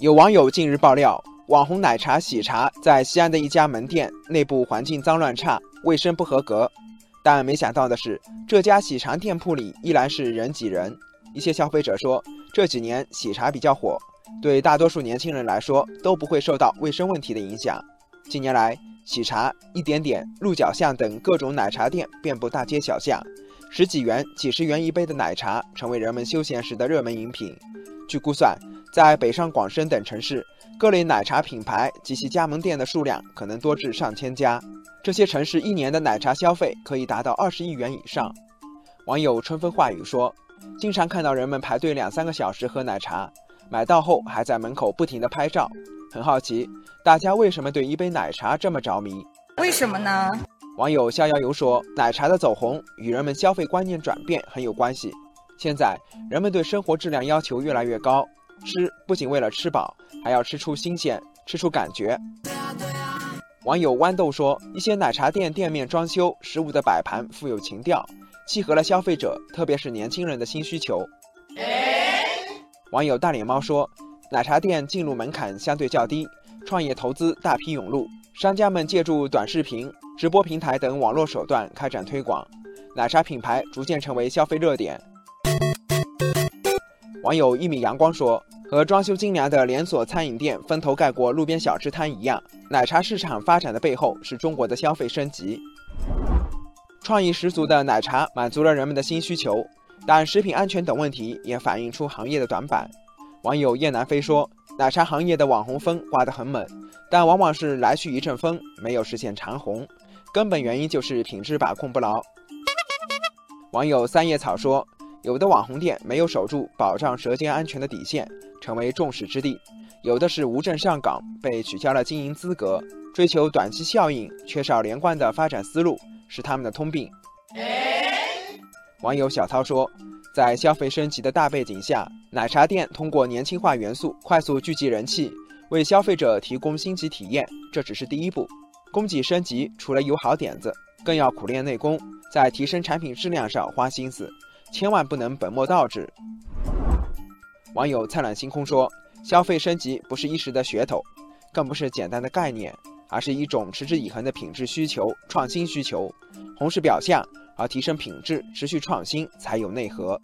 有网友近日爆料，网红奶茶喜茶在西安的一家门店内部环境脏乱差，卫生不合格。但没想到的是，这家喜茶店铺里依然是人挤人。一些消费者说，这几年喜茶比较火，对大多数年轻人来说都不会受到卫生问题的影响。近年来，喜茶、一点点、鹿角巷等各种奶茶店遍布大街小巷，十几元、几十元一杯的奶茶成为人们休闲时的热门饮品。据估算，在北上广深等城市，各类奶茶品牌及其加盟店的数量可能多至上千家。这些城市一年的奶茶消费可以达到二十亿元以上。网友春风化雨说：“经常看到人们排队两三个小时喝奶茶，买到后还在门口不停地拍照。很好奇，大家为什么对一杯奶茶这么着迷？为什么呢？”网友逍遥游说：“奶茶的走红与人们消费观念转变很有关系。现在人们对生活质量要求越来越高。”吃不仅为了吃饱，还要吃出新鲜，吃出感觉。网友豌豆说，一些奶茶店店面装修、食物的摆盘富有情调，契合了消费者，特别是年轻人的新需求。网友大脸猫说，奶茶店进入门槛相对较低，创业投资大批涌入，商家们借助短视频、直播平台等网络手段开展推广，奶茶品牌逐渐成为消费热点。网友一米阳光说：“和装修精良的连锁餐饮店分头盖过路边小吃摊一样，奶茶市场发展的背后是中国的消费升级。创意十足的奶茶满足了人们的新需求，但食品安全等问题也反映出行业的短板。”网友燕南飞说：“奶茶行业的网红风刮得很猛，但往往是来去一阵风，没有实现长红，根本原因就是品质把控不牢。”网友三叶草说。有的网红店没有守住保障舌尖安全的底线，成为众矢之的；有的是无证上岗，被取消了经营资格，追求短期效应，缺少连贯的发展思路，是他们的通病。网友小涛说，在消费升级的大背景下，奶茶店通过年轻化元素快速聚集人气，为消费者提供星级体验，这只是第一步。供给升级除了有好点子，更要苦练内功，在提升产品质量上花心思。千万不能本末倒置。网友灿烂星空说：“消费升级不是一时的噱头，更不是简单的概念，而是一种持之以恒的品质需求、创新需求。红是表象，而提升品质、持续创新才有内核。”